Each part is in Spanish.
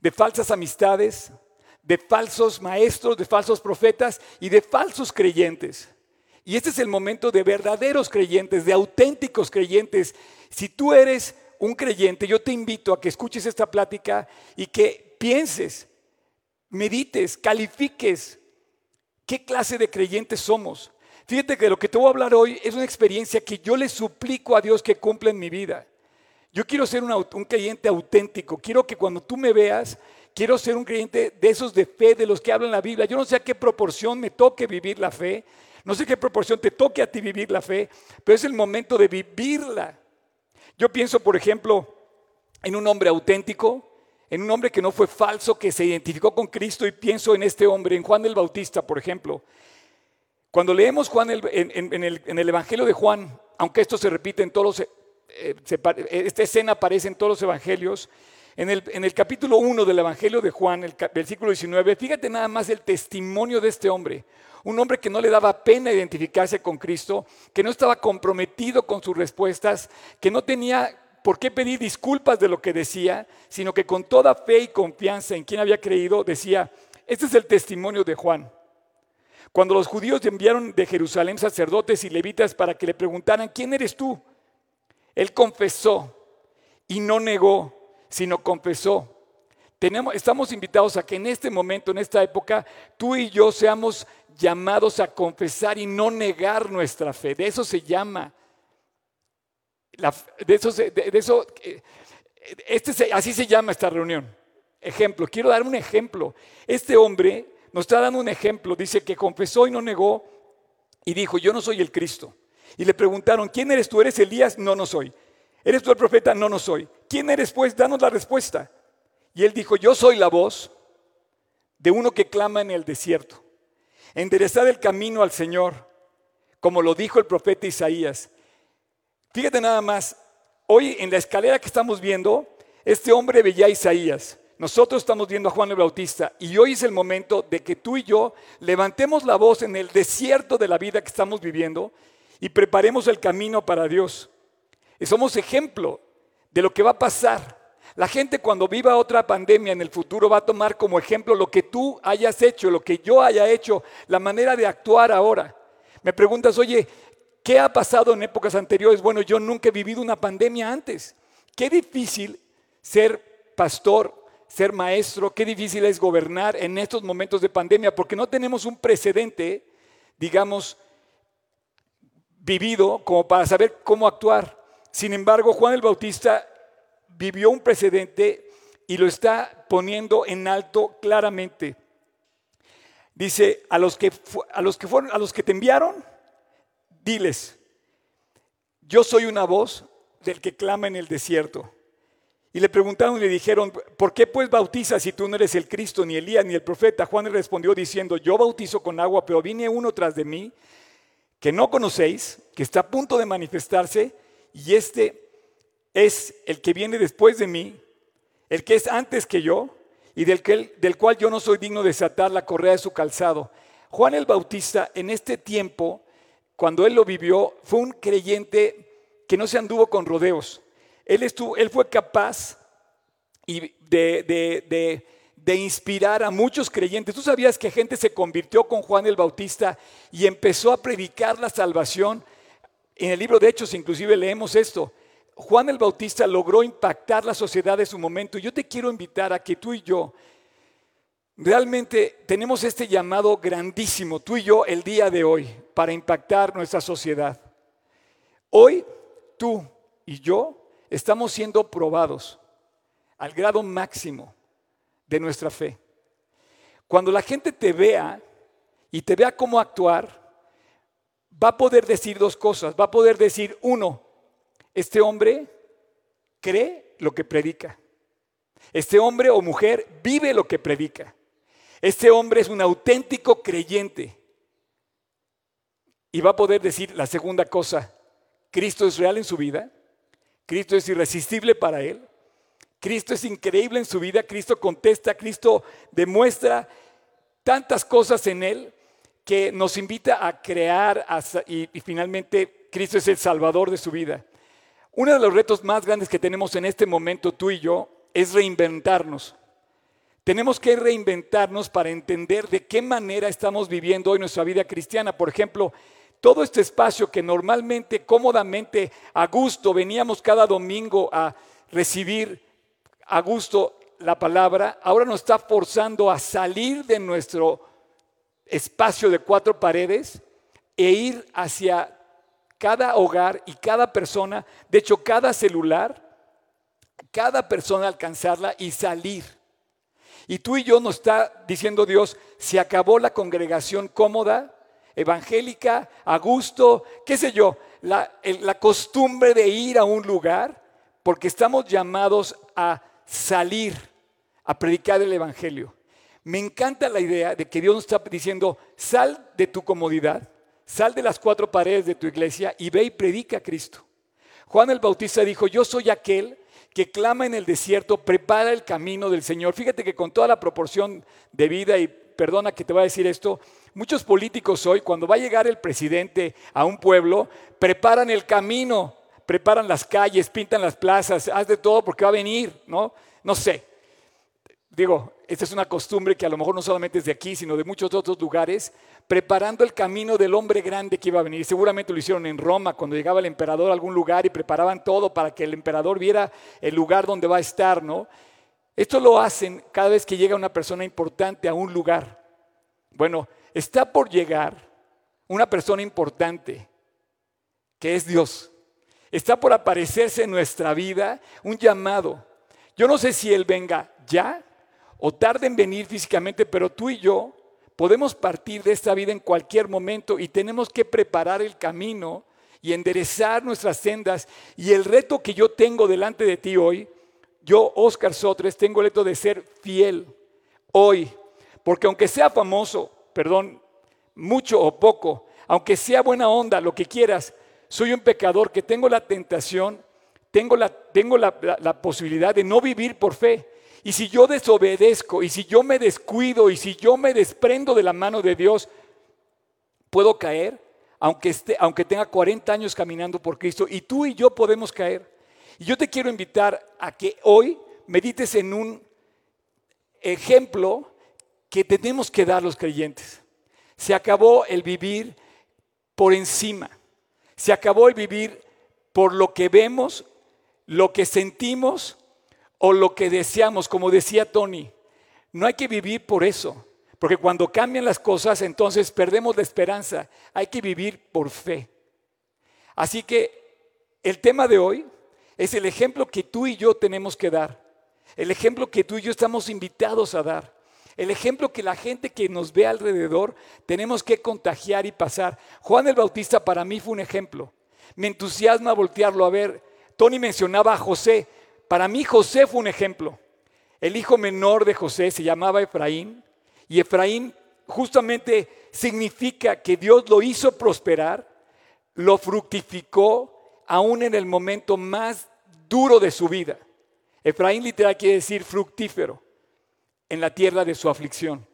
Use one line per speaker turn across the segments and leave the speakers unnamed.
de falsas amistades, de falsos maestros, de falsos profetas y de falsos creyentes. Y este es el momento de verdaderos creyentes, de auténticos creyentes. Si tú eres un creyente, yo te invito a que escuches esta plática y que pienses, medites, califiques qué clase de creyentes somos. Fíjate que lo que te voy a hablar hoy es una experiencia que yo le suplico a Dios que cumpla en mi vida. Yo quiero ser un, un creyente auténtico. Quiero que cuando tú me veas, quiero ser un creyente de esos de fe, de los que hablan la Biblia. Yo no sé a qué proporción me toque vivir la fe. No sé qué proporción te toque a ti vivir la fe, pero es el momento de vivirla. Yo pienso, por ejemplo, en un hombre auténtico, en un hombre que no fue falso, que se identificó con Cristo y pienso en este hombre, en Juan el Bautista, por ejemplo. Cuando leemos Juan en, el, Evangelio de Juan, aunque esto se repite en todos los, eh, esta escena aparece en todos los evangelios, en el, en el capítulo 1 del Evangelio de Juan, el versículo 19, fíjate nada más el testimonio de este hombre. Un hombre que no le daba pena identificarse con Cristo, que no estaba comprometido con sus respuestas, que no tenía por qué pedir disculpas de lo que decía, sino que con toda fe y confianza en quien había creído, decía, este es el testimonio de Juan. Cuando los judíos enviaron de Jerusalén sacerdotes y levitas para que le preguntaran, ¿quién eres tú? Él confesó y no negó sino confesó. Tenemos, estamos invitados a que en este momento, en esta época, tú y yo seamos llamados a confesar y no negar nuestra fe. De eso se llama. de eso, de, eso eh, este así se llama esta reunión. Ejemplo, quiero dar un ejemplo. Este hombre nos está dando un ejemplo. Dice que confesó y no negó y dijo, yo no soy el Cristo. Y le preguntaron, ¿quién eres tú? ¿Eres Elías? No, no soy. ¿Eres tú el profeta? No, no soy. ¿Quién eres pues? Danos la respuesta. Y él dijo, yo soy la voz de uno que clama en el desierto. Enderezad el camino al Señor, como lo dijo el profeta Isaías. Fíjate nada más, hoy en la escalera que estamos viendo, este hombre veía a Isaías. Nosotros estamos viendo a Juan el Bautista y hoy es el momento de que tú y yo levantemos la voz en el desierto de la vida que estamos viviendo y preparemos el camino para Dios. Y somos ejemplo de lo que va a pasar. La gente cuando viva otra pandemia en el futuro va a tomar como ejemplo lo que tú hayas hecho, lo que yo haya hecho, la manera de actuar ahora. Me preguntas, oye, ¿qué ha pasado en épocas anteriores? Bueno, yo nunca he vivido una pandemia antes. Qué difícil ser pastor, ser maestro, qué difícil es gobernar en estos momentos de pandemia, porque no tenemos un precedente, digamos, vivido como para saber cómo actuar. Sin embargo, Juan el Bautista vivió un precedente y lo está poniendo en alto claramente. Dice, a los que, a los que, fueron, a los que te enviaron, diles, yo soy una voz del que clama en el desierto. Y le preguntaron y le dijeron, ¿por qué pues bautizas si tú no eres el Cristo, ni Elías, ni el profeta? Juan le respondió diciendo, yo bautizo con agua, pero viene uno tras de mí que no conocéis, que está a punto de manifestarse, y este es el que viene después de mí, el que es antes que yo, y del, que, del cual yo no soy digno de desatar la correa de su calzado. Juan el Bautista en este tiempo, cuando él lo vivió, fue un creyente que no se anduvo con rodeos. Él, estuvo, él fue capaz de, de inspirar a muchos creyentes. ¿Tú sabías que gente se convirtió con Juan el Bautista y empezó a predicar la salvación? En el libro de Hechos inclusive leemos esto. Juan el Bautista logró impactar la sociedad de su momento. Yo te quiero invitar a que tú y yo realmente tenemos este llamado grandísimo, tú y yo, el día de hoy, para impactar nuestra sociedad. Hoy tú y yo estamos siendo probados al grado máximo de nuestra fe. Cuando la gente te vea y te vea cómo actuar, va a poder decir dos cosas. Va a poder decir, uno, este hombre cree lo que predica. Este hombre o mujer vive lo que predica. Este hombre es un auténtico creyente. Y va a poder decir la segunda cosa, Cristo es real en su vida, Cristo es irresistible para él, Cristo es increíble en su vida, Cristo contesta, Cristo demuestra tantas cosas en él que nos invita a crear y, finalmente Cristo es el salvador de su vida. Uno de los retos más grandes que tenemos en este momento tú y yo es reinventarnos. Tenemos que reinventarnos para entender de qué manera estamos viviendo hoy nuestra vida cristiana. Por ejemplo, todo este espacio que normalmente, cómodamente, a gusto, veníamos cada domingo a recibir a gusto la palabra, ahora nos está forzando a salir de nuestro espacio de cuatro paredes e ir hacia cada hogar y cada persona, de hecho cada celular, cada persona alcanzarla y salir. Y tú y yo nos está diciendo Dios, se acabó la congregación cómoda, evangélica, a gusto, qué sé yo, la, la costumbre de ir a un lugar, porque estamos llamados a salir, a predicar el Evangelio. Me encanta la idea de que Dios nos está diciendo, sal de tu comodidad, sal de las cuatro paredes de tu iglesia y ve y predica a Cristo. Juan el Bautista dijo, yo soy aquel que clama en el desierto, prepara el camino del Señor. Fíjate que con toda la proporción de vida, y perdona que te voy a decir esto, muchos políticos hoy, cuando va a llegar el presidente a un pueblo, preparan el camino, preparan las calles, pintan las plazas, haz de todo porque va a venir, ¿no? No sé. Digo, esta es una costumbre que a lo mejor no solamente es de aquí, sino de muchos otros lugares, preparando el camino del hombre grande que iba a venir. Seguramente lo hicieron en Roma, cuando llegaba el emperador a algún lugar y preparaban todo para que el emperador viera el lugar donde va a estar, ¿no? Esto lo hacen cada vez que llega una persona importante a un lugar. Bueno, está por llegar una persona importante, que es Dios. Está por aparecerse en nuestra vida un llamado. Yo no sé si Él venga ya o tarde en venir físicamente, pero tú y yo podemos partir de esta vida en cualquier momento y tenemos que preparar el camino y enderezar nuestras sendas. Y el reto que yo tengo delante de ti hoy, yo, Oscar Sotres, tengo el reto de ser fiel hoy. Porque aunque sea famoso, perdón, mucho o poco, aunque sea buena onda, lo que quieras, soy un pecador que tengo la tentación, tengo la, tengo la posibilidad de no vivir por fe. Y si yo desobedezco, y si yo me descuido, y si yo me desprendo de la mano de Dios, puedo caer, aunque, esté, aunque tenga 40 años caminando por Cristo, y tú y yo podemos caer. Y yo te quiero invitar a que hoy medites en un ejemplo que tenemos que dar los creyentes. Se acabó el vivir por encima. Se acabó el vivir por lo que vemos, lo que sentimos o lo que deseamos, como decía Tony. No hay que vivir por eso, porque cuando cambian las cosas, entonces perdemos la esperanza. Hay que vivir por fe. Así que el tema de hoy es el ejemplo que tú y yo tenemos que dar. El ejemplo que tú y yo estamos invitados a dar. El ejemplo que la gente que nos ve alrededor tenemos que contagiar y pasar. Juan el Bautista para mí fue un ejemplo. Me entusiasma voltearlo a ver. Tony mencionaba a José. Para mí José fue un ejemplo. El hijo menor de José se llamaba Efraín y Efraín justamente significa que Dios lo hizo prosperar, lo fructificó aún en el momento más duro de su vida. Efraín literal quiere decir fructífero en la tierra de su aflicción.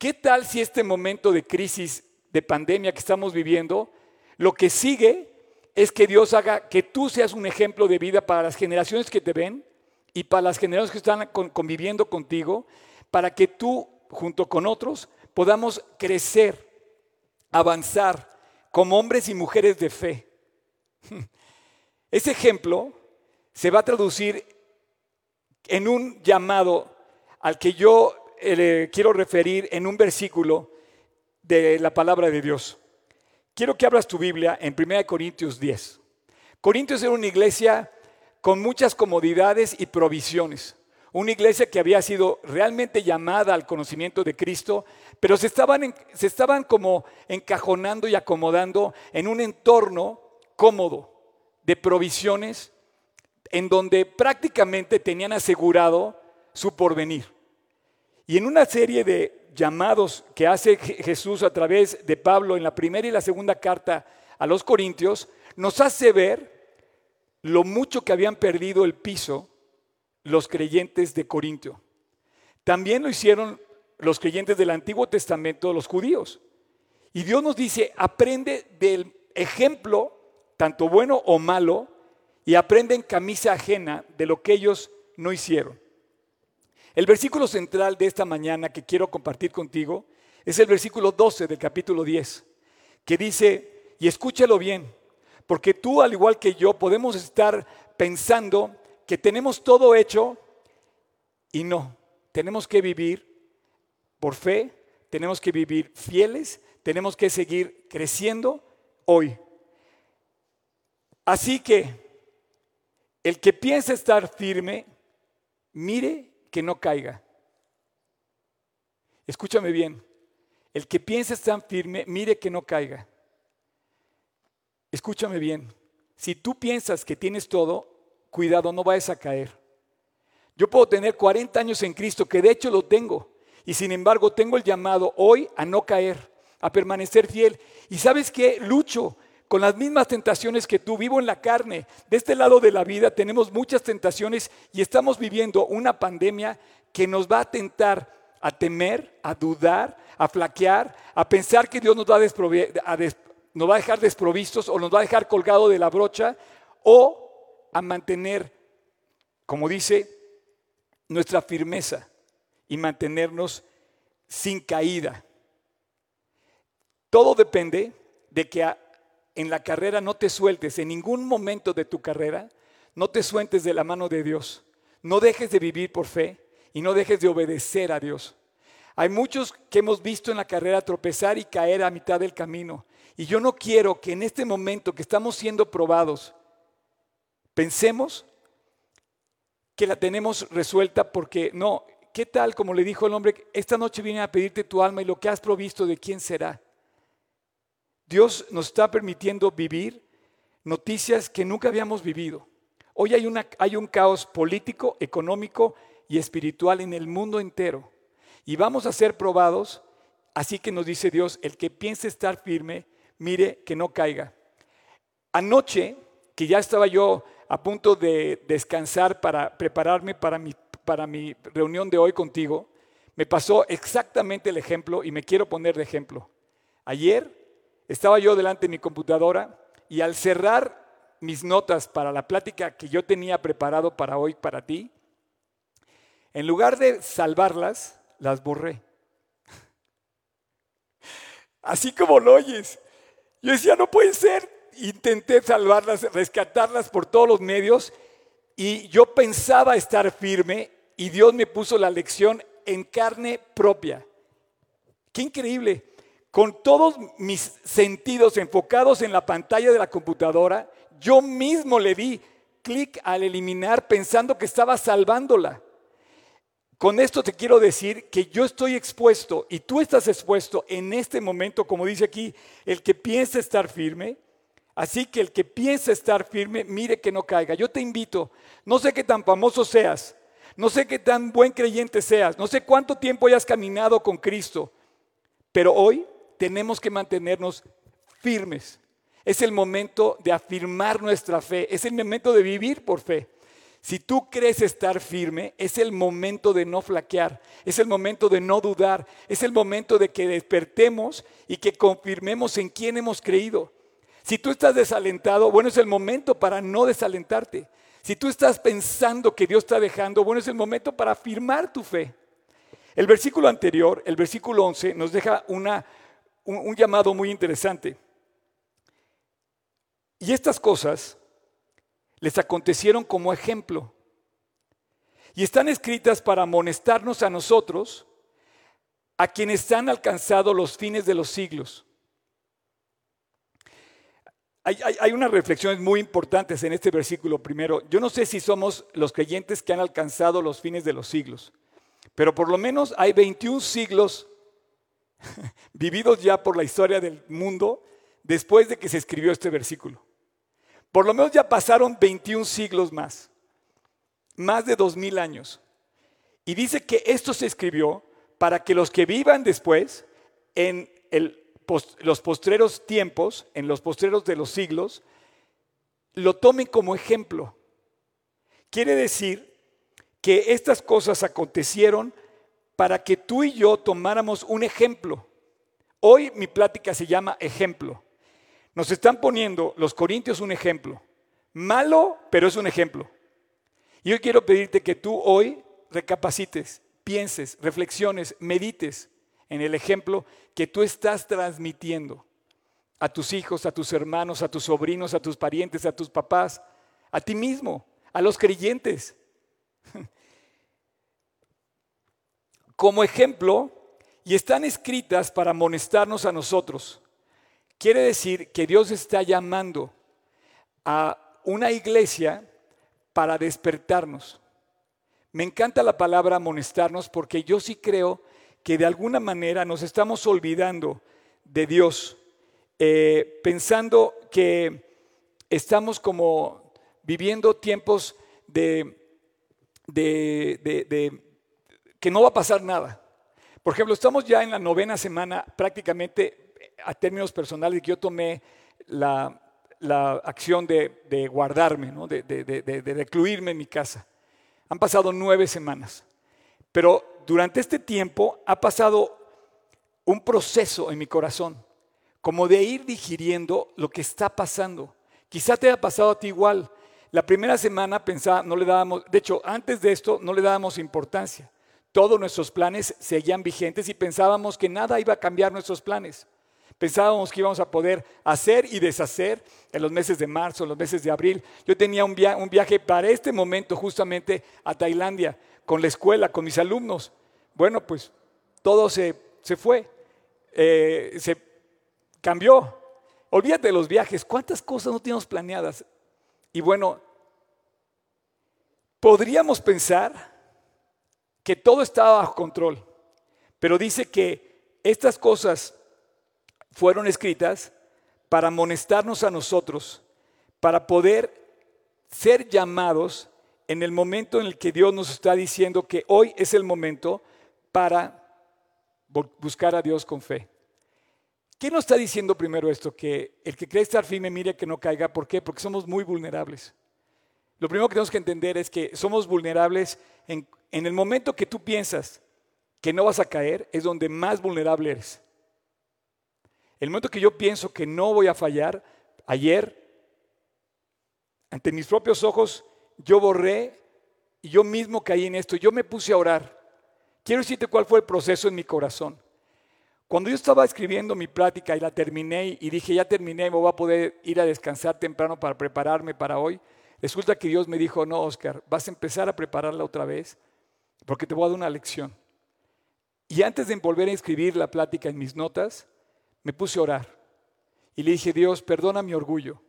¿Qué tal si este momento de crisis, de pandemia que estamos viviendo, lo que sigue es que Dios haga que tú seas un ejemplo de vida para las generaciones que te ven y para las generaciones que están conviviendo contigo, para que tú, junto con otros, podamos crecer, avanzar como hombres y mujeres de fe. Ese ejemplo se va a traducir en un llamado al que yo eh, quiero referir en un versículo de la palabra de Dios. Quiero que abras tu Biblia en 1 Corintios 10. Corintios era una iglesia con muchas comodidades y provisiones. Una iglesia que había sido realmente llamada al conocimiento de Cristo, pero se estaban, se estaban como encajonando y acomodando en un entorno cómodo de provisiones en donde prácticamente tenían asegurado su porvenir. Y en una serie de llamados que hace Jesús a través de Pablo en la primera y la segunda carta a los Corintios, nos hace ver lo mucho que habían perdido el piso los creyentes de Corintio. También lo hicieron los creyentes del Antiguo Testamento, los judíos. Y Dios nos dice, aprende del ejemplo, tanto bueno o malo, y aprende en camisa ajena de lo que ellos no hicieron. El versículo central de esta mañana que quiero compartir contigo es el versículo 12 del capítulo 10, que dice, y escúchalo bien, porque tú al igual que yo podemos estar pensando que tenemos todo hecho y no, tenemos que vivir por fe, tenemos que vivir fieles, tenemos que seguir creciendo hoy. Así que el que piensa estar firme, mire que no caiga. Escúchame bien, el que piensa estar firme, mire que no caiga. Escúchame bien, si tú piensas que tienes todo, cuidado, no vayas a caer. Yo puedo tener 40 años en Cristo, que de hecho lo tengo, y sin embargo tengo el llamado hoy a no caer, a permanecer fiel. Y sabes qué, lucho con las mismas tentaciones que tú, vivo en la carne. De este lado de la vida tenemos muchas tentaciones y estamos viviendo una pandemia que nos va a tentar a temer, a dudar, a flaquear, a pensar que Dios nos va a, dejar desprovistos o nos va a dejar colgado de la brocha o a mantener, como dice, nuestra firmeza y mantenernos sin caída. Todo depende de que en la carrera no te sueltes, en ningún momento de tu carrera, no te sueltes de la mano de Dios. No dejes de vivir por fe y no dejes de obedecer a Dios. Hay muchos que hemos visto en la carrera tropezar y caer a mitad del camino. Y yo no quiero que en este momento que estamos siendo probados, pensemos que la tenemos resuelta porque no, ¿qué tal como le dijo el hombre, esta noche viene a pedirte tu alma y lo que has provisto de quién será? Dios nos está permitiendo vivir noticias que nunca habíamos vivido. Hoy hay, un caos político, económico y espiritual en el mundo entero. Y vamos a ser probados, así que nos dice Dios, el que piense estar firme, mire que no caiga. Anoche, que ya estaba yo a punto de descansar para prepararme para mi reunión de hoy contigo, me pasó exactamente el ejemplo y me quiero poner de ejemplo. Ayer estaba yo delante de mi computadora y al cerrar mis notas para la plática que yo tenía preparado para hoy, para ti, en lugar de salvarlas, las borré. Así como lo oyes. Yo decía, no puede ser. Intenté salvarlas, rescatarlas por todos los medios y yo pensaba estar firme y Dios me puso la lección en carne propia. Qué increíble. Con todos mis sentidos enfocados en la pantalla de la computadora, yo mismo le di clic al eliminar pensando que estaba salvándola. Con esto te quiero decir que yo estoy expuesto y tú estás expuesto en este momento, como dice aquí, el que piensa estar firme. Así que el que piensa estar firme, mire que no caiga. Yo te invito, no sé qué tan famoso seas, no sé qué tan buen creyente seas, no sé cuánto tiempo hayas caminado con Cristo, pero hoy tenemos que mantenernos firmes. Es el momento de afirmar nuestra fe, es el momento de vivir por fe. Si tú crees estar firme, es el momento de no flaquear, es el momento de no dudar, es el momento de que despertemos y que confirmemos en quién hemos creído. Si tú estás desalentado, bueno, es el momento para no desalentarte. Si tú estás pensando que Dios está dejando, bueno, es el momento para afirmar tu fe. El versículo anterior, el versículo 11, nos deja una, un, llamado muy interesante. Y estas cosas les acontecieron como ejemplo. Y están escritas para amonestarnos a nosotros, a quienes han alcanzado los fines de los siglos. Hay, hay, unas reflexiones muy importantes en este versículo primero. Yo no sé si somos los creyentes que han alcanzado los fines de los siglos, pero por lo menos hay 21 siglos vividos ya por la historia del mundo después de que se escribió este versículo. Por lo menos ya pasaron 21 siglos más, más de 2000 años. Y dice que esto se escribió para que los que vivan después, en los postreros tiempos, en los postreros de los siglos, lo tomen como ejemplo. Quiere decir que estas cosas acontecieron para que tú y yo tomáramos un ejemplo. Hoy mi plática se llama ejemplo. Nos están poniendo los corintios un ejemplo. Malo, pero es un ejemplo. Y yo quiero pedirte que tú hoy recapacites pienses, reflexiones, medites en el ejemplo que tú estás transmitiendo a tus hijos, a tus hermanos, a tus sobrinos, a tus parientes, a tus papás, a ti mismo, a los creyentes. Como ejemplo, y están escritas para amonestarnos a nosotros. Quiere decir que Dios está llamando a una iglesia para despertarnos. Me encanta la palabra amonestarnos porque yo sí creo que de alguna manera nos estamos olvidando de Dios, eh, pensando que estamos como viviendo tiempos de, de, que no va a pasar nada. Por ejemplo, estamos ya en la novena semana prácticamente a términos personales que yo tomé la, acción de, guardarme, de, de recluirme en mi casa. Han pasado nueve semanas. Pero durante este tiempo ha pasado un proceso en mi corazón, como de ir digiriendo lo que está pasando. Quizá te haya pasado a ti igual. La primera semana pensaba, no le dábamos, de hecho, antes de esto no le dábamos importancia. Todos nuestros planes seguían vigentes y pensábamos que nada iba a cambiar nuestros planes. Pensábamos que íbamos a poder hacer y deshacer en los meses de marzo, en los meses de abril. Yo tenía un, viaje para este momento justamente a Tailandia con la escuela, con mis alumnos. Bueno, pues todo se, fue, eh, se cambió. Olvídate de los viajes, cuántas cosas no teníamos planeadas. Y bueno, podríamos pensar que todo estaba bajo control, pero dice que estas cosas fueron escritas para amonestarnos a nosotros, para poder ser llamados en el momento en el que Dios nos está diciendo que hoy es el momento para buscar a Dios con fe. ¿Qué nos está diciendo primero esto? Que el que cree estar firme mire que no caiga. ¿Por qué? Porque somos muy vulnerables. Lo primero que tenemos que entender es que somos vulnerables en, en el momento que tú piensas que no vas a caer, es donde más vulnerable eres. El momento que yo pienso que no voy a fallar, ayer, ante mis propios ojos, yo borré y yo mismo caí en esto. Yo me puse a orar. Quiero decirte cuál fue el proceso en mi corazón. Cuando yo estaba escribiendo mi plática y la terminé y dije, ya terminé, me voy a poder ir a descansar temprano para prepararme para hoy, resulta que Dios me dijo, no, Oscar, vas a empezar a prepararla otra vez porque te voy a dar una lección. Y antes de volver a escribir la plática en mis notas, me puse a orar y le dije, Dios, perdona mi orgullo,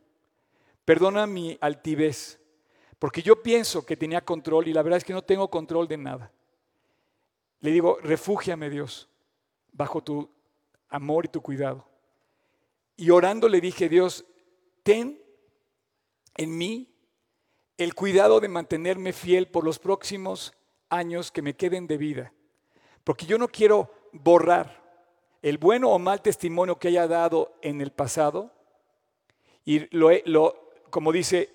perdona mi altivez, porque yo pienso que tenía control y la verdad es que no tengo control de nada. Le digo, refúgiame Dios, bajo tu amor y tu cuidado. Y orando le dije, Dios, ten en mí el cuidado de mantenerme fiel por los próximos años que me queden de vida, porque yo no quiero borrar el bueno o mal testimonio que haya dado en el pasado y lo, lo, como dice,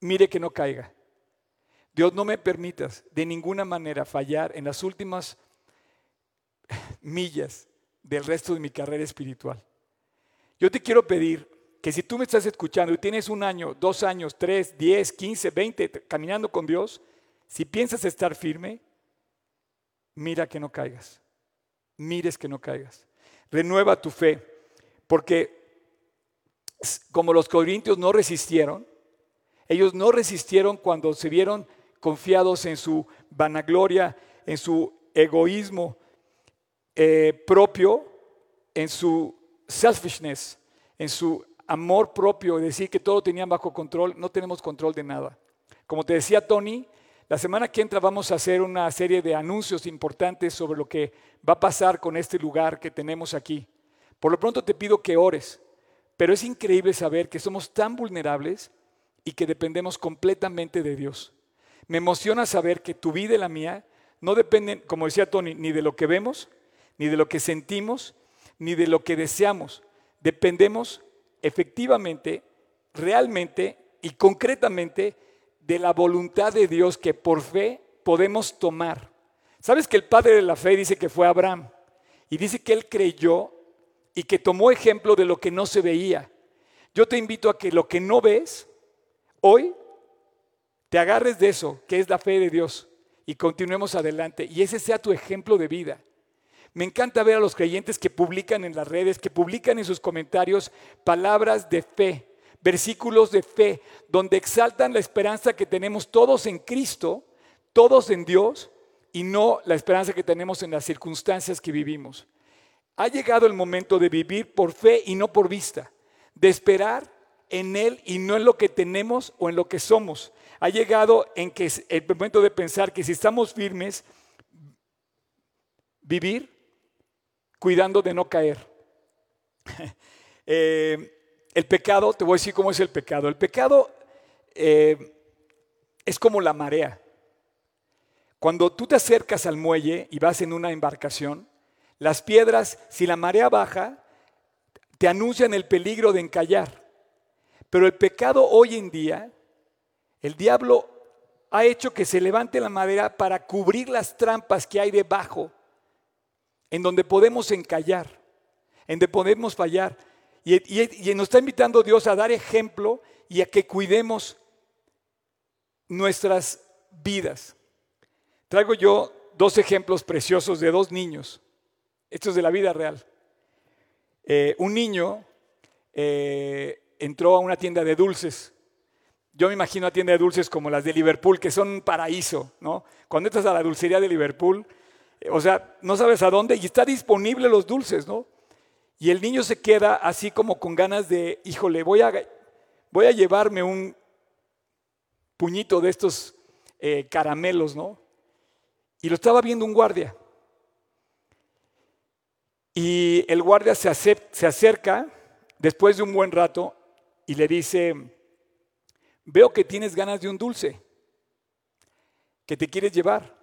mire que no caiga. Dios no me permitas de ninguna manera fallar en las últimas millas del resto de mi carrera espiritual. Yo te quiero pedir que si tú me estás escuchando y tienes un año, dos años, tres, diez, quince, veinte caminando con Dios, si piensas estar firme, mira que no caigas mires que no caigas. Renueva tu fe, porque como los corintios no resistieron, ellos no resistieron cuando se vieron confiados en su vanagloria, en su egoísmo eh, propio, en su selfishness, en su amor propio, decir que todo tenían bajo control, no tenemos control de nada. Como te decía Tony, la semana que entra vamos a hacer una serie de anuncios importantes sobre lo que va a pasar con este lugar que tenemos aquí. Por lo pronto te pido que ores, pero es increíble saber que somos tan vulnerables y que dependemos completamente de Dios. Me emociona saber que tu vida y la mía no dependen, como decía Tony, ni de lo que vemos, ni de lo que sentimos, ni de lo que deseamos. Dependemos efectivamente, realmente y concretamente de la voluntad de Dios que por fe podemos tomar. ¿Sabes que el padre de la fe dice que fue Abraham? Y dice que él creyó y que tomó ejemplo de lo que no se veía. Yo te invito a que lo que no ves, hoy, te agarres de eso, que es la fe de Dios, y continuemos adelante. Y ese sea tu ejemplo de vida. Me encanta ver a los creyentes que publican en las redes, que publican en sus comentarios palabras de fe, versículos de fe, donde exaltan la esperanza que tenemos todos en Cristo, todos en Dios, y no la esperanza que tenemos en las circunstancias que vivimos. Ha llegado el momento de vivir por fe y no por vista, de esperar en Él y no en lo que tenemos o en lo que somos. Ha llegado en que el momento de pensar que si estamos firmes, vivir cuidando de no caer. Eh, el pecado, te voy a decir cómo es el pecado. El pecado eh, es como la marea. Cuando tú te acercas al muelle y vas en una embarcación, las piedras, si la marea baja, te anuncian el peligro de encallar. Pero el pecado hoy en día, el diablo ha hecho que se levante la madera para cubrir las trampas que hay debajo, en donde podemos encallar, en donde podemos fallar. Y, nos está invitando Dios a dar ejemplo y a que cuidemos nuestras vidas. Traigo yo dos ejemplos preciosos de dos niños. Estos de la vida real. Eh, un niño eh, entró a una tienda de dulces. Yo me imagino a tienda de dulces como las de Liverpool, que son un paraíso, ¿no? Cuando entras a la dulcería de Liverpool, eh, o sea, no sabes a dónde y está disponible los dulces, ¿no? Y el niño se queda así como con ganas de, híjole, voy a, voy a llevarme un puñito de estos eh, caramelos, ¿no? Y lo estaba viendo un guardia. Y el guardia se, se acerca después de un buen rato y le dice, veo que tienes ganas de un dulce, que te quieres llevar.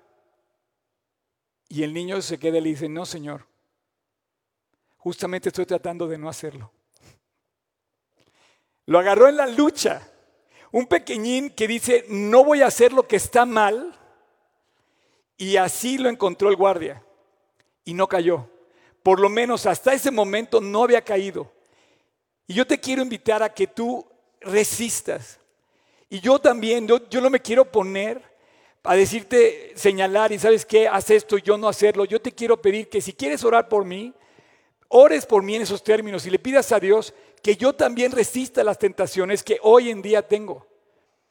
Y el niño se queda y le dice, no, Señor, justamente estoy tratando de no hacerlo. Lo agarró en la lucha. Un pequeñín que dice, no voy a hacer lo que está mal. Y así lo encontró el guardia. Y no cayó. Por lo menos hasta ese momento no había caído. Y yo te quiero invitar a que tú resistas. Y yo también, yo, no me quiero poner a decirte, señalar y sabes qué, haz esto y yo no hacerlo. Yo te quiero pedir que si quieres orar por mí, ores por mí en esos términos y le pidas a Dios que yo también resista las tentaciones que hoy en día tengo.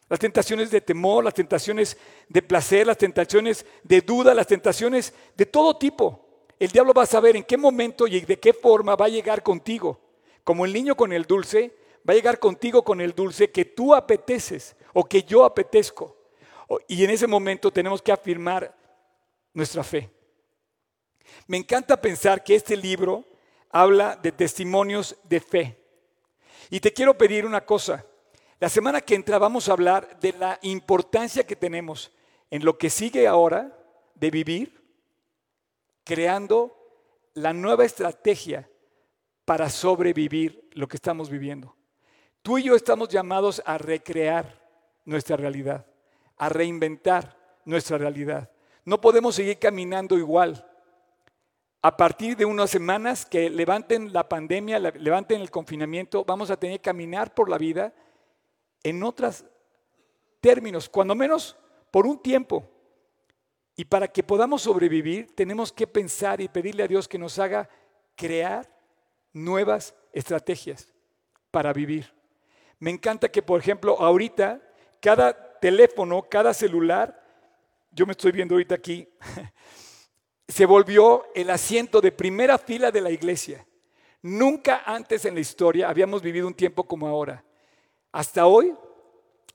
Las tentaciones de temor, las tentaciones de placer, las tentaciones de duda, las tentaciones de todo tipo. El diablo va a saber en qué momento y de qué forma va a llegar contigo. Como el niño con el dulce, va a llegar contigo con el dulce que tú apeteces o que yo apetezco. Y en ese momento tenemos que afirmar nuestra fe. Me encanta pensar que este libro habla de testimonios de fe. Y te quiero pedir una cosa. La semana que entra vamos a hablar de la importancia que tenemos en lo que sigue ahora de vivir, creando la nueva estrategia para sobrevivir lo que estamos viviendo. Tú y yo estamos llamados a recrear nuestra realidad, a reinventar nuestra realidad. No podemos seguir caminando igual. A partir de unas semanas que levanten la pandemia, levanten el confinamiento, vamos a tener que caminar por la vida en otros términos, cuando menos por un tiempo. Y para que podamos sobrevivir, tenemos que pensar y pedirle a Dios que nos haga crear nuevas estrategias para vivir. Me encanta que, por ejemplo, ahorita cada teléfono, cada celular, yo me estoy viendo ahorita aquí, se volvió el asiento de primera fila de la iglesia. Nunca antes en la historia habíamos vivido un tiempo como ahora. Hasta hoy,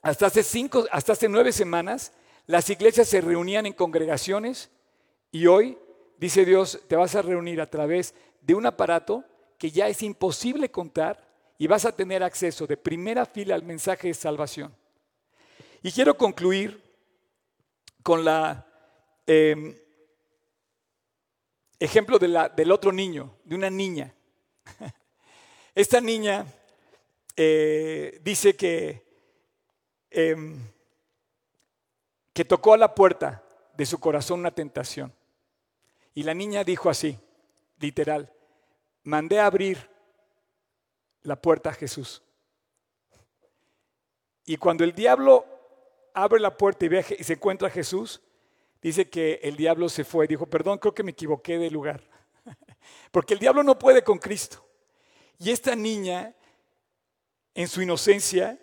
hasta hace cinco, hasta hace nueve semanas, las iglesias se reunían en congregaciones y hoy, dice Dios, te vas a reunir a través de un aparato que ya es imposible contar y vas a tener acceso de primera fila al mensaje de salvación. Y quiero concluir con la em, ejemplo del otro niño, de una niña. Esta niña eh, dice que, em, que tocó a la puerta de su corazón una tentación. Y la niña dijo así, literal, mandé a abrir la puerta a Jesús. Y cuando el diablo abre la puerta y, ve, y se encuentra a Jesús, dice que el diablo se fue, dijo, perdón, creo que me equivoqué de lugar, porque el diablo no puede con Cristo. Y esta niña, en su inocencia,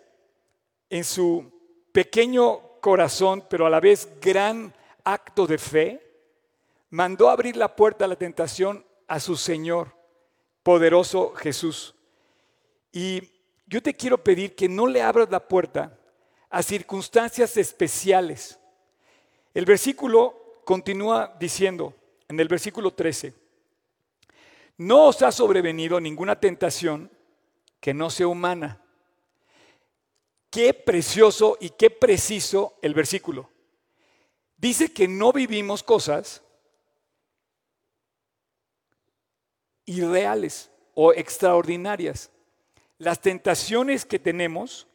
en su pequeño corazón, pero a la vez gran acto de fe, mandó abrir la puerta a la tentación a su Señor, poderoso Jesús. Y yo te quiero pedir que no le abras la puerta a circunstancias especiales. El versículo continúa diciendo, en el versículo 13, no os ha sobrevenido ninguna tentación que no sea humana. Qué precioso y qué preciso el versículo. Dice que no vivimos cosas irreales o extraordinarias. Las tentaciones que tenemos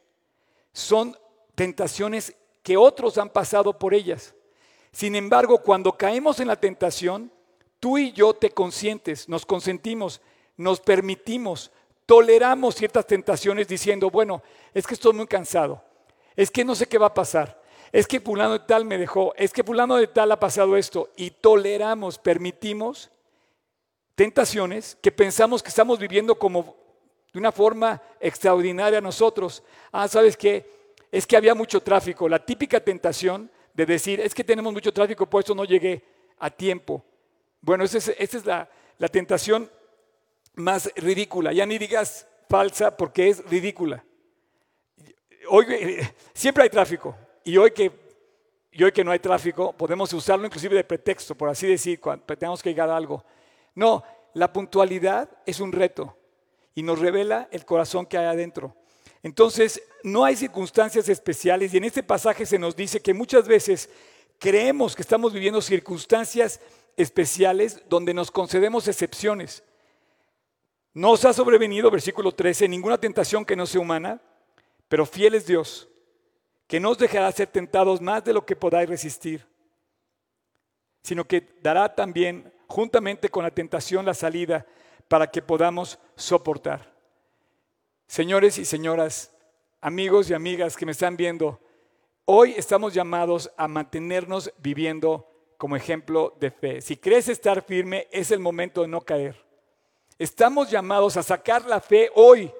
son tentaciones que otros han pasado por ellas. Sin embargo, cuando caemos en la tentación, tú y yo te consientes, nos consentimos, nos permitimos, toleramos ciertas tentaciones diciendo, bueno, es que estoy muy cansado, es que no sé qué va a pasar, es que fulano de tal me dejó, es que fulano de tal ha pasado esto, y toleramos, permitimos tentaciones que pensamos que estamos viviendo como de una forma extraordinaria nosotros. Ah, ¿sabes qué? Es que había mucho tráfico. La típica tentación de decir, es que tenemos mucho tráfico, por eso no llegué a tiempo. Bueno, esa es, la, la tentación más ridícula. Ya ni digas falsa porque es ridícula. Hoy siempre hay tráfico y hoy que y hoy que no hay tráfico podemos usarlo inclusive de pretexto, por así decir, cuando tenemos que llegar a algo. No, la puntualidad es un reto y nos revela el corazón que hay adentro. Entonces, no hay circunstancias especiales y en este pasaje se nos dice que muchas veces creemos que estamos viviendo circunstancias especiales donde nos concedemos excepciones. No os ha sobrevenido, versículo 13, ninguna tentación que no sea humana, pero fiel es Dios, que no os dejará ser tentados más de lo que podáis resistir, sino que dará también juntamente con la tentación la salida para que podamos soportar. Señores y señoras, amigos y amigas que me están viendo, hoy estamos llamados a mantenernos viviendo como ejemplo de fe. Si crees estar firme, es el momento de no caer. Estamos llamados a sacar la fe hoy.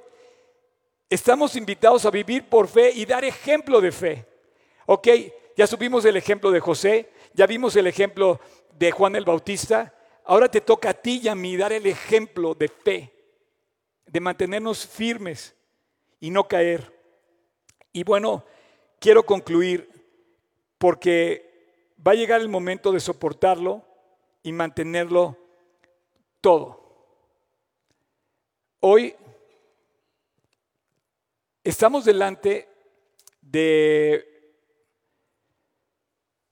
Estamos invitados a vivir por fe y dar ejemplo de fe. Ok, ya subimos el ejemplo de José, ya vimos el ejemplo de Juan el Bautista, Ahora te toca a ti y a mí dar el ejemplo de fe, de mantenernos firmes y no caer. Y bueno, quiero concluir porque va a llegar el momento de soportarlo y mantenerlo todo. Hoy estamos delante de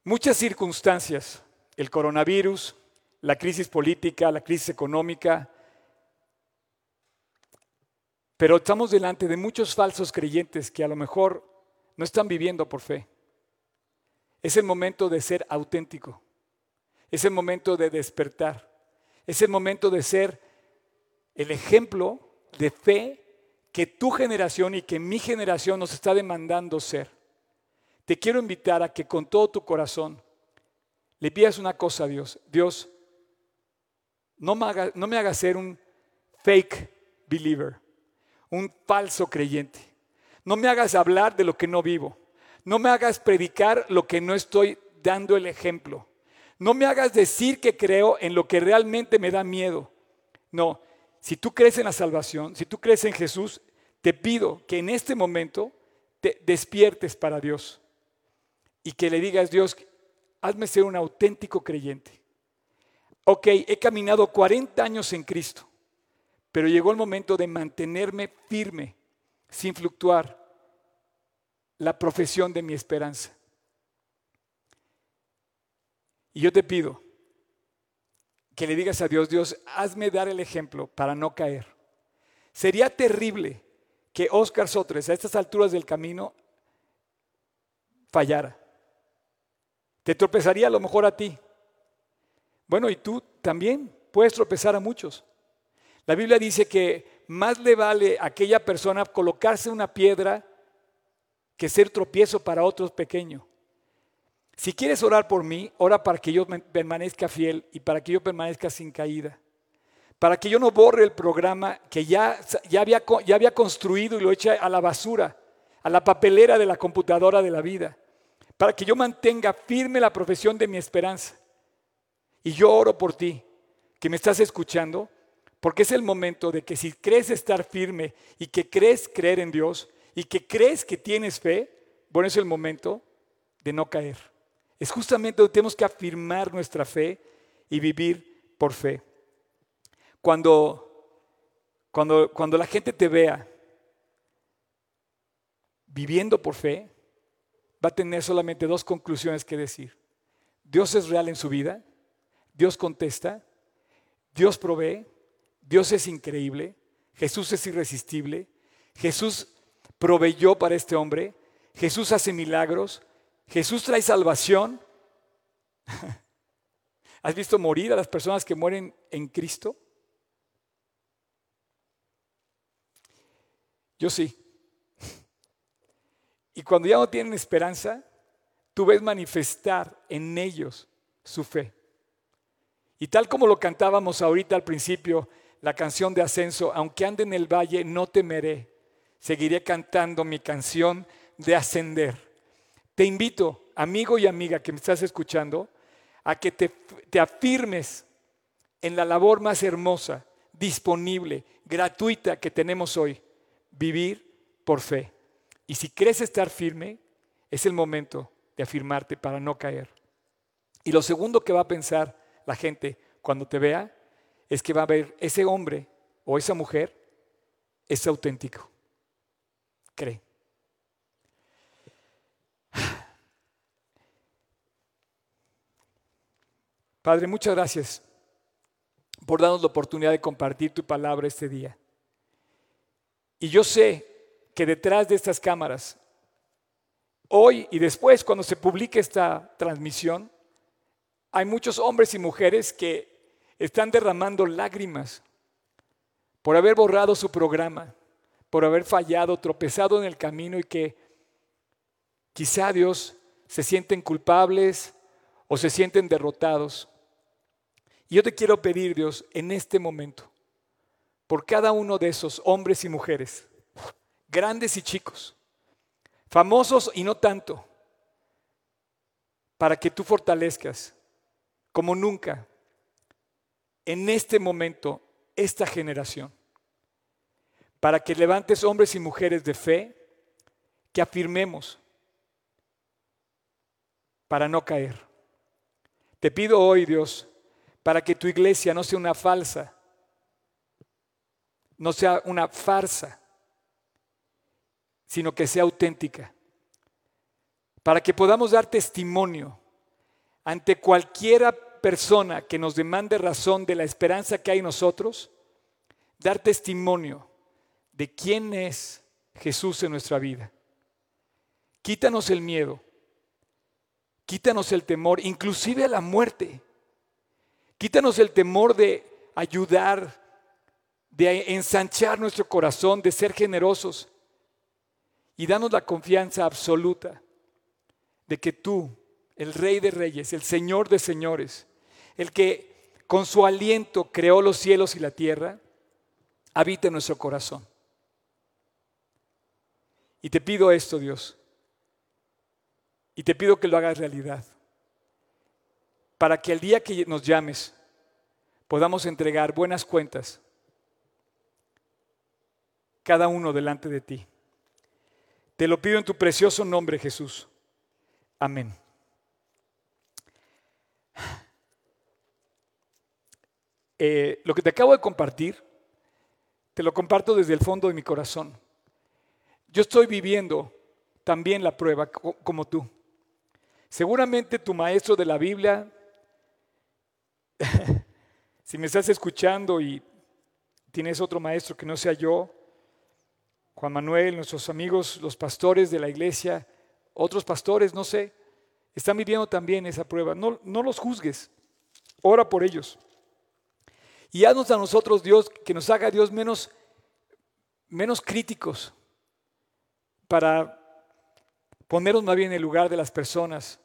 muchas circunstancias, el coronavirus, la crisis política, la crisis económica, pero estamos delante de muchos falsos creyentes que a lo mejor no están viviendo por fe. Es el momento de ser auténtico. Es el momento de despertar. Es el momento de ser el ejemplo de fe que tu generación y que mi generación nos está demandando ser. Te quiero invitar a que con todo tu corazón le pidas una cosa a Dios. Dios, no me, haga, hagas ser un fake believer, un falso creyente. No me hagas hablar de lo que no vivo. No me hagas predicar lo que no estoy dando el ejemplo. No me hagas decir que creo en lo que realmente me da miedo. No, si tú crees en la salvación, si tú crees en Jesús, te pido que en este momento te despiertes para Dios y que le digas, Dios, hazme ser un auténtico creyente ok, he caminado 40 años en Cristo, pero llegó el momento de mantenerme firme, sin fluctuar, la profesión de mi esperanza. Y yo te pido que le digas a Dios, Dios, hazme dar el ejemplo para no caer. Sería terrible que Oscar Sotres a estas alturas del camino fallara. Te tropezaría a lo mejor a ti, bueno, y tú también puedes tropezar a muchos. La Biblia dice que más le vale a aquella persona colocarse una piedra que ser tropiezo para otros pequeño. Si quieres orar por mí, ora para que yo permanezca fiel y para que yo permanezca sin caída. Para que yo no borre el programa que ya, ya, había, ya había construido y lo eche a la basura, a la papelera de la computadora de la vida. Para que yo mantenga firme la profesión de mi esperanza. Y yo oro por ti, que me estás escuchando, porque es el momento de que si crees estar firme y que crees creer en Dios y que crees que tienes fe, bueno, es el momento de no caer. Es justamente donde tenemos que afirmar nuestra fe y vivir por fe. Cuando, cuando, cuando la gente te vea viviendo por fe, va a tener solamente dos conclusiones que decir. Dios es real en su vida, Dios contesta, Dios provee, Dios es increíble, Jesús es irresistible, Jesús proveyó para este hombre, Jesús hace milagros, Jesús trae salvación. ¿Has visto morir a las personas que mueren en Cristo? Yo sí. Y cuando ya no tienen esperanza, tú ves manifestar en ellos su fe. Y tal como lo cantábamos ahorita al principio, la canción de ascenso, aunque ande en el valle, no temeré. Seguiré cantando mi canción de ascender. Te invito, amigo y amiga que me estás escuchando, a que te, te afirmes en la labor más hermosa, disponible, gratuita que tenemos hoy, vivir por fe. Y si crees estar firme, es el momento de afirmarte para no caer. Y lo segundo que va a pensar la gente cuando te vea es que va a ver ese hombre o esa mujer es auténtico. Cree. Padre, muchas gracias por darnos la oportunidad de compartir tu palabra este día. Y yo sé que detrás de estas cámaras, hoy y después, cuando se publique esta transmisión, hay muchos hombres y mujeres que están derramando lágrimas por haber borrado su programa, por haber fallado, tropezado en el camino y que quizá Dios se sienten culpables o se sienten derrotados. Y yo te quiero pedir, Dios, en este momento, por cada uno de esos hombres y mujeres, grandes y chicos, famosos y no tanto, para que tú fortalezcas como nunca en este momento esta generación, para que levantes hombres y mujeres de fe, que afirmemos para no caer. Te pido hoy, Dios, para que tu iglesia no sea una falsa, no sea una farsa, sino que sea auténtica. Para que podamos dar testimonio ante cualquiera persona que nos demande razón de la esperanza que hay en nosotros, dar testimonio de quién es Jesús en nuestra vida. Quítanos el miedo, quítanos el temor, inclusive a la muerte. Quítanos el temor de ayudar, de ensanchar nuestro corazón, de ser generosos. Y danos la confianza absoluta de que tú, el Rey de Reyes, el Señor de Señores, el que con su aliento creó los cielos y la tierra, habita en nuestro corazón. Y te pido esto, Dios. Y te pido que lo hagas realidad para que el día que nos llames podamos entregar buenas cuentas, cada uno delante de ti. Te lo pido en tu precioso nombre, Jesús. Amén. Eh, lo que te acabo de compartir, te lo comparto desde el fondo de mi corazón. Yo estoy viviendo también la prueba como tú. Seguramente tu maestro de la Biblia si me estás escuchando y tienes otro maestro que no sea yo, Juan Manuel, nuestros amigos, los pastores de la iglesia, otros pastores, no sé, están viviendo también esa prueba. No, no los juzgues, ora por ellos. Y haznos a nosotros, Dios, que nos haga Dios menos, menos críticos para ponernos más bien en el lugar de las personas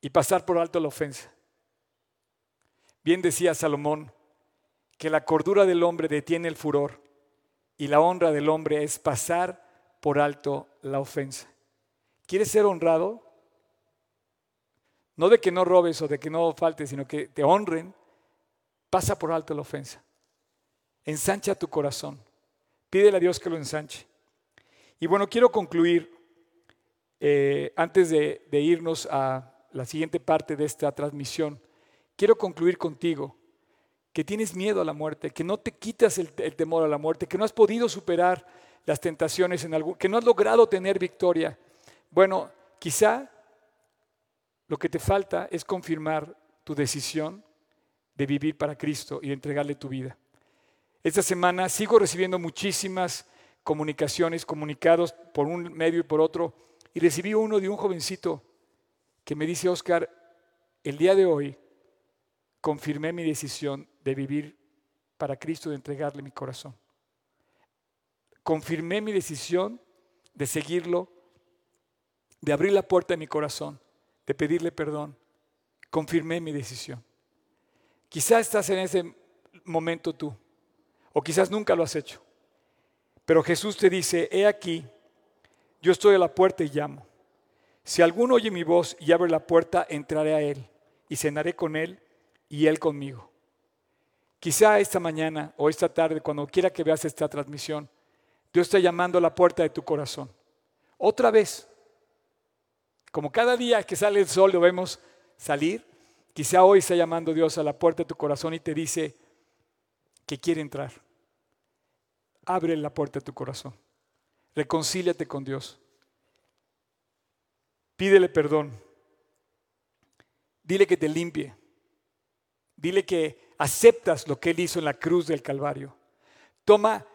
y pasar por alto la ofensa. Bien decía Salomón que la cordura del hombre detiene el furor y la honra del hombre es pasar por alto la ofensa. ¿Quieres ser honrado? No de que no robes o de que no faltes, sino que te honren. Pasa por alto la ofensa. Ensancha tu corazón. Pídele a Dios que lo ensanche. Y bueno, quiero concluir eh, antes de, irnos a la siguiente parte de esta transmisión. Quiero concluir contigo que tienes miedo a la muerte, que no te quitas el, temor a la muerte, que no has podido superar las tentaciones en que no has logrado tener victoria. Bueno, quizá lo que te falta es confirmar tu decisión de vivir para Cristo y de entregarle tu vida. Esta semana sigo recibiendo muchísimas comunicaciones, comunicados por un medio y por otro, y recibí uno de un jovencito que me dice, Oscar, el día de hoy confirmé mi decisión de vivir para Cristo, de entregarle mi corazón. Confirmé mi decisión de seguirlo, de abrir la puerta de mi corazón, de pedirle perdón. Confirmé mi decisión. Quizás estás en ese momento tú, o quizás nunca lo has hecho. Pero Jesús te dice, he aquí, yo estoy a la puerta y llamo. Si alguno oye mi voz y abre la puerta, entraré a él y cenaré con él y él conmigo. Quizá esta mañana o esta tarde, cuando quiera que veas esta transmisión, Dios está llamando a la puerta de tu corazón. Otra vez, como cada día que sale el sol lo vemos salir, quizá hoy está llamando Dios a la puerta de tu corazón y te dice que quiere entrar abre la puerta de tu corazón. Reconcíliate con Dios. Pídele perdón. Dile que te limpie. Dile que aceptas lo que Él hizo en la cruz del Calvario. Toma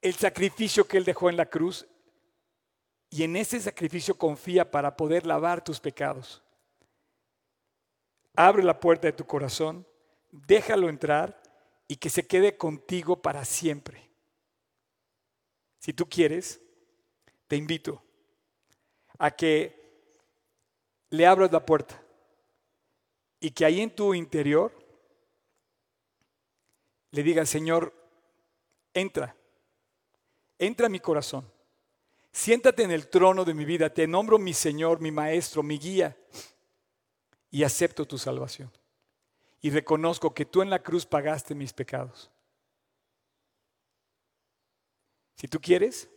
el sacrificio que Él dejó en la cruz y en ese sacrificio confía para poder lavar tus pecados. Abre la puerta de tu corazón, déjalo entrar y que se quede contigo para siempre. Si tú quieres, te invito a que le abras la puerta y que ahí en tu interior le digas, Señor, entra, entra a mi corazón, siéntate en el trono de mi vida, te nombro mi Señor, mi Maestro, mi guía y acepto tu salvación y reconozco que tú en la cruz pagaste mis pecados. Si tú quieres,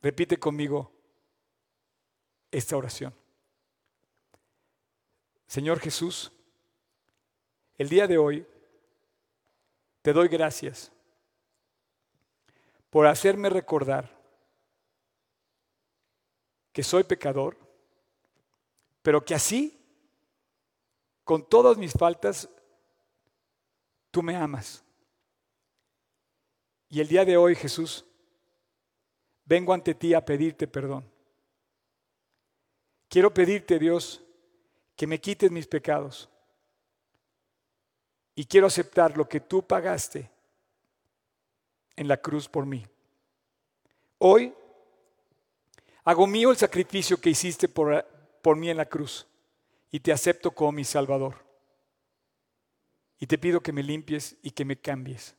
repite conmigo esta oración. Señor Jesús, el día de hoy te doy gracias por hacerme recordar que soy pecador, pero que así, con todas mis faltas, tú me amas. Y el día de hoy, Jesús, vengo ante ti a pedirte perdón. Quiero pedirte, Dios, que me quites mis pecados. Y quiero aceptar lo que tú pagaste en la cruz por mí. Hoy hago mío el sacrificio que hiciste por, por mí en la cruz y te acepto como mi Salvador. Y te pido que me limpies y que me cambies.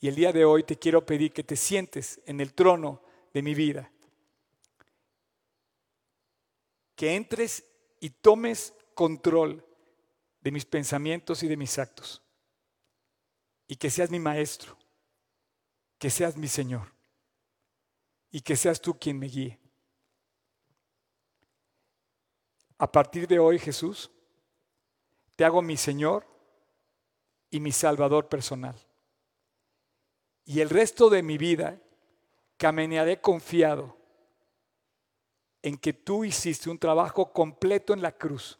Y el día de hoy te quiero pedir que te sientes en el trono de mi vida. Que entres y tomes control de mis pensamientos y de mis actos. Y que seas mi maestro. Que seas mi Señor. Y que seas tú quien me guíe. A partir de hoy, Jesús, te hago mi Señor y mi Salvador personal. Y el resto de mi vida caminaré confiado en que tú hiciste un trabajo completo en la cruz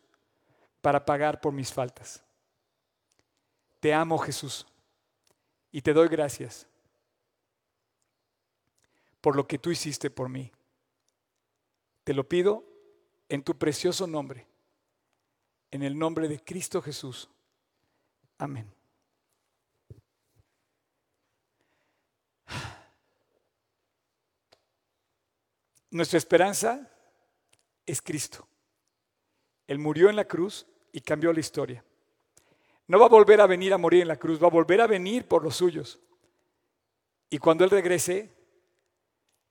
para pagar por mis faltas. Te amo Jesús y te doy gracias por lo que tú hiciste por mí. Te lo pido en tu precioso nombre. En el nombre de Cristo Jesús. Amén. Nuestra esperanza es Cristo.
Él murió en la cruz y cambió la historia. No va a volver a venir a morir en la cruz, va a volver a venir por los suyos. Y cuando Él regrese,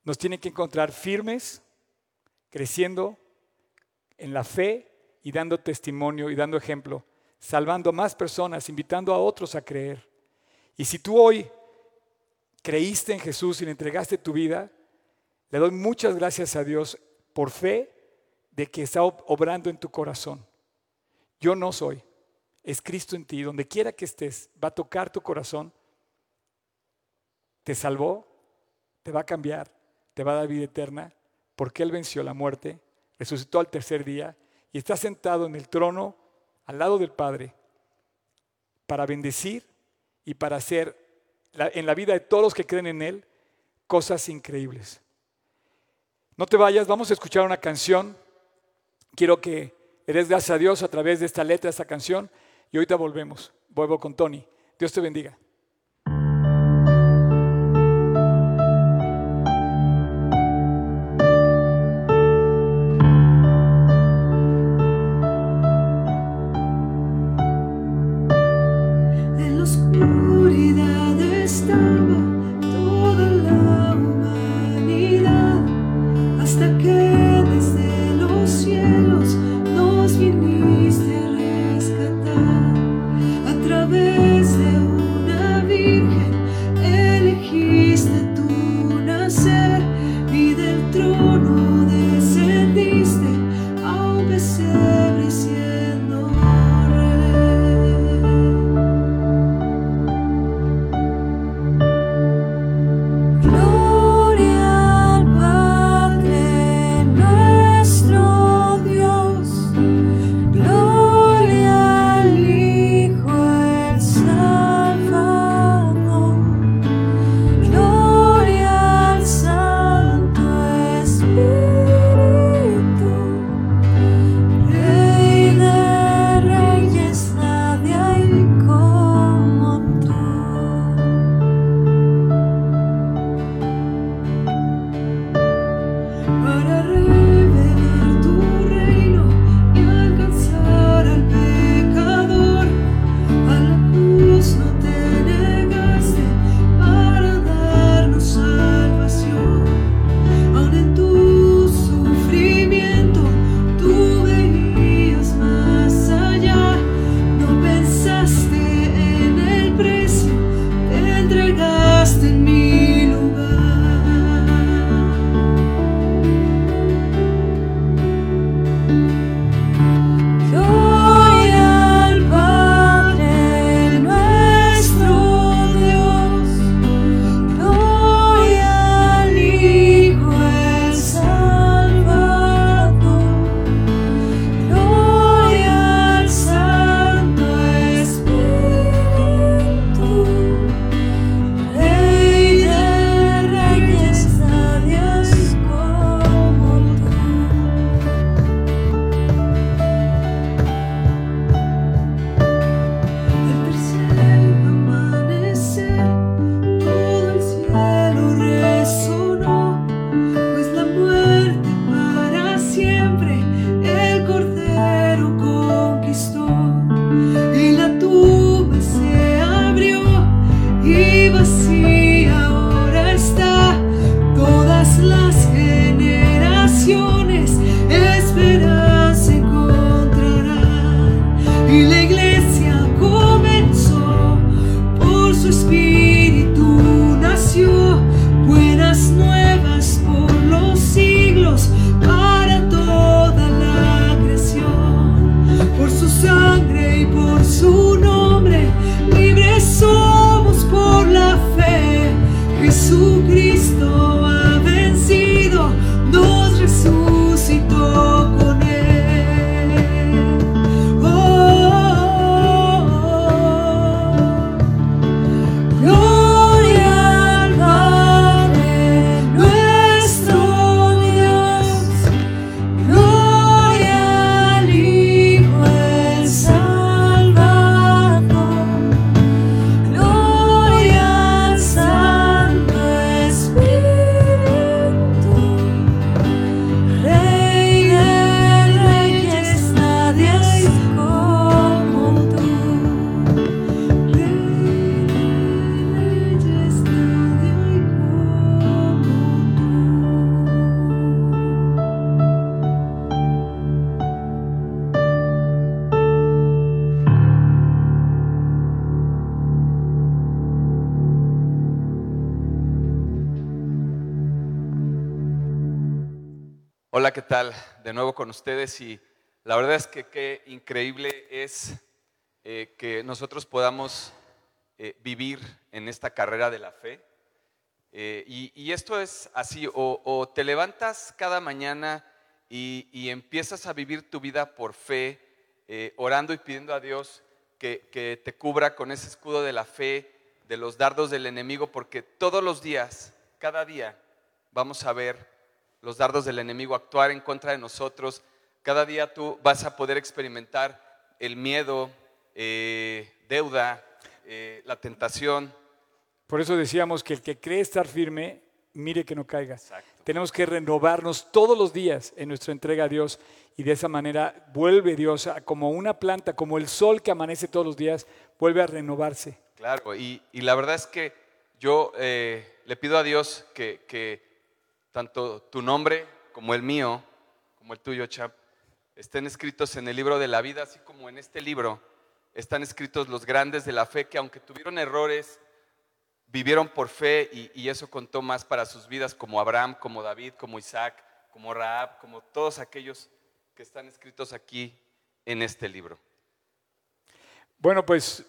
nos tiene que encontrar firmes, creciendo en la fe y dando testimonio y dando ejemplo, salvando a más personas, invitando a otros a creer. Y si tú hoy creíste en Jesús y le entregaste tu vida, le doy muchas gracias a Dios por fe de que está obrando en tu corazón. Yo no soy, es Cristo en ti, donde quiera que estés, va a tocar tu corazón, te salvó, te va a cambiar, te va a dar vida eterna, porque Él venció la muerte, resucitó al tercer día y está sentado en el trono al lado del Padre para bendecir y para hacer en la vida de todos los que creen en Él cosas increíbles. No te vayas, vamos a escuchar una canción. Quiero que le des gracias a Dios a través de esta letra, esta canción, y ahorita volvemos. Vuelvo con Tony. Dios te bendiga.
Ustedes y la verdad es que qué increíble es eh, que nosotros podamos eh, vivir en esta carrera de la fe. Eh, y, esto es así, o, te levantas cada mañana y, empiezas a vivir tu vida por fe, orando y pidiendo a Dios que te cubra con ese escudo de la fe, de los dardos del enemigo, porque todos los días, cada día, vamos a ver los dardos del enemigo actuar en contra de nosotros. Cada día tú vas a poder experimentar el miedo, eh, deuda, eh, la tentación.
Por eso decíamos que el que cree estar firme, mire que no caiga. Tenemos que renovarnos todos los días en nuestra entrega a Dios y de esa manera vuelve Dios a, como una planta, como el sol que amanece todos los días, vuelve a renovarse.
Claro, y, la verdad es que yo eh, le pido a Dios que, que tanto tu nombre como el mío, como el tuyo, Chap, estén escritos en el libro de la vida, así como en este libro están escritos los grandes de la fe que aunque tuvieron errores, vivieron por fe y, eso contó más para sus vidas, como Abraham, como David, como Isaac, como Raab, como todos aquellos que están escritos aquí en este libro.
Bueno, pues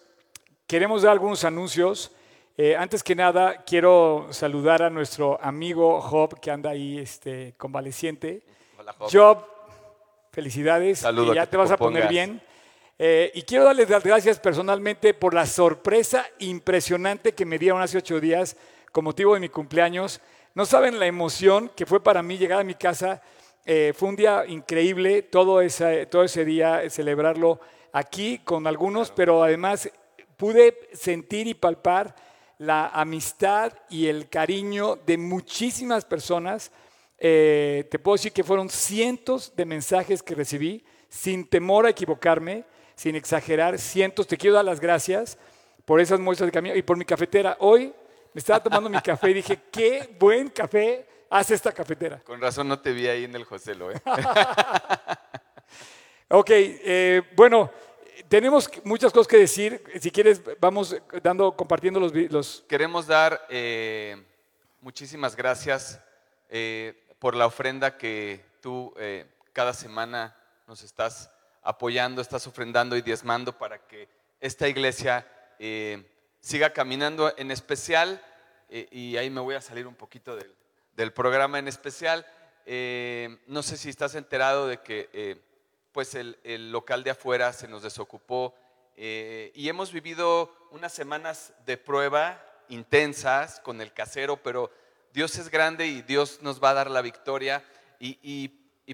queremos dar algunos anuncios. Eh, antes que nada, quiero saludar a nuestro amigo Job, que anda ahí este, convaleciente. Hola, Job. Job, felicidades.
Saludos.
Ya te, vas a poner bien. Eh, y quiero darles las gracias personalmente por la sorpresa impresionante que me dieron hace ocho días con motivo de mi cumpleaños. No saben la emoción que fue para mí llegar a mi casa. Eh, fue un día increíble, todo ese, todo ese día, celebrarlo aquí con algunos, pero además pude sentir y palpar la amistad y el cariño de muchísimas personas. Eh, te puedo decir que fueron cientos de mensajes que recibí, sin temor a equivocarme, sin exagerar, cientos. Te quiero dar las gracias por esas muestras de camino y por mi cafetera. Hoy me estaba tomando mi café y dije, qué buen café hace esta cafetera.
Con razón no te vi ahí en el Joselo. ¿eh?
ok, eh, bueno, tenemos muchas cosas que decir. Si quieres, vamos dando, compartiendo los...
Queremos dar eh, muchísimas gracias eh, por la ofrenda que tú eh, cada semana nos estás apoyando, estás ofrendando y diezmando para que esta iglesia siga caminando. En especial, y ahí me voy a salir un poquito del, del programa en especial, no sé si estás enterado de que pues el, local de afuera se nos desocupó eh, y hemos vivido unas semanas de prueba intensas con el casero, pero Dios es grande y Dios nos va a dar la victoria. Y,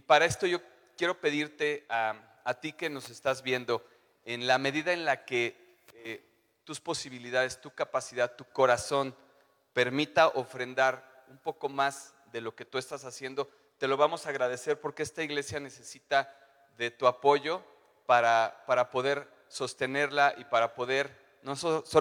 para esto yo quiero pedirte a, ti que nos estás viendo, en la medida en la que eh, tus posibilidades, tu capacidad, tu corazón permita ofrendar un poco más de lo que tú estás haciendo, te lo vamos a agradecer porque esta iglesia necesita de tu apoyo para, para poder sostenerla y para poder no,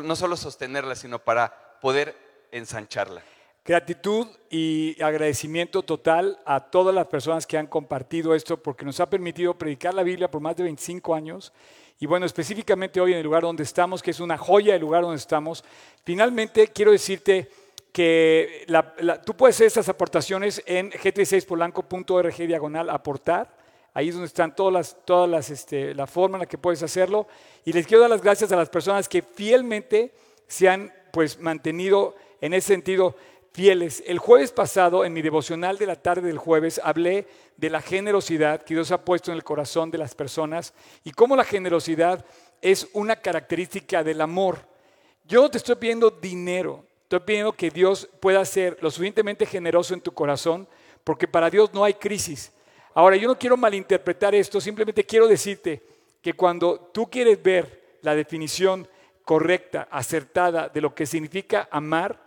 no solo sostenerla, sino para poder ensancharla.
Gratitud y agradecimiento total a todas las personas que han compartido esto porque nos ha permitido predicar la Biblia por más de 25 años. Y bueno, específicamente hoy en el lugar donde estamos, que es una joya el lugar donde estamos, finalmente quiero decirte que tú puedes hacer estas aportaciones en g36polanco.org diagonal aportar Ahí es donde están todas las, todas las, este, la forma en la que puedes hacerlo. Y les quiero dar las gracias a las personas que fielmente se han pues mantenido en ese sentido fieles. El jueves pasado, en mi devocional de la tarde del jueves, hablé de la generosidad que Dios ha puesto en el corazón de las personas y cómo la generosidad es una característica del amor. Yo no te estoy pidiendo dinero, estoy pidiendo que Dios pueda ser lo suficientemente generoso en tu corazón, porque para Dios no hay crisis. Ahora, yo no quiero malinterpretar esto, simplemente quiero decirte que cuando tú quieres ver la definición correcta, acertada de lo que significa amar,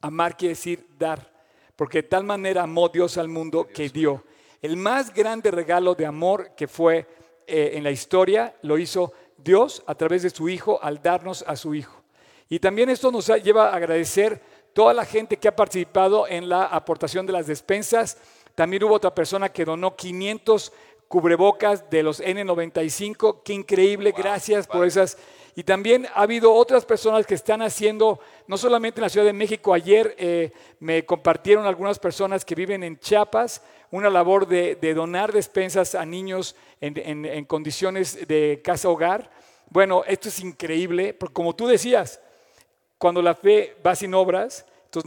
amar quiere decir dar, porque de tal manera amó Dios al mundo que dio. El más grande regalo de amor que fue eh, en la historia lo hizo Dios a través de su Hijo al darnos a su Hijo. Y también esto nos lleva a agradecer toda la gente que ha participado en la aportación de las despensas también hubo otra persona que donó 500 cubrebocas de los N95. Qué increíble,
Wow,
gracias por esas. Y también ha habido otras personas que están haciendo, no solamente en la Ciudad de México, ayer eh, me compartieron algunas personas que viven en Chiapas una labor de, de donar despensas a niños en, en- en condiciones de casa-hogar. Bueno, esto es increíble, porque como tú decías, cuando la fe va sin obras, entonces no